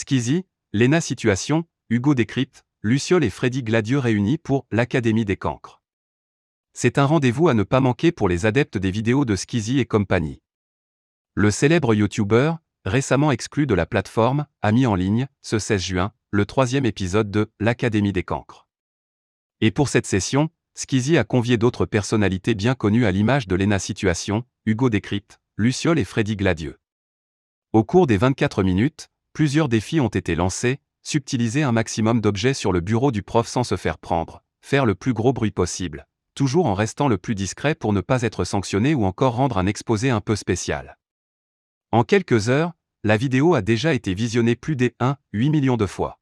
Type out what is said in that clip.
Skizzy, Lena Situation, Hugo Décrypte, Luciole et Freddy Gladieux réunis pour l'Académie des cancres. C'est un rendez-vous à ne pas manquer pour les adeptes des vidéos de Skizzy et compagnie. Le célèbre YouTuber, récemment exclu de la plateforme, a mis en ligne, ce 16 juin, le troisième épisode de l'Académie des cancres. Et pour cette session, Skizzy a convié d'autres personnalités bien connues à l'image de Lena Situation, Hugo Décrypte, Luciole et Freddy Gladieux. Au cours des 24 minutes, plusieurs défis ont été lancés, subtiliser un maximum d'objets sur le bureau du prof sans se faire prendre, faire le plus gros bruit possible, toujours en restant le plus discret pour ne pas être sanctionné ou encore rendre un exposé un peu spécial. En quelques heures, la vidéo a déjà été visionnée plus des 1,8 millions de fois.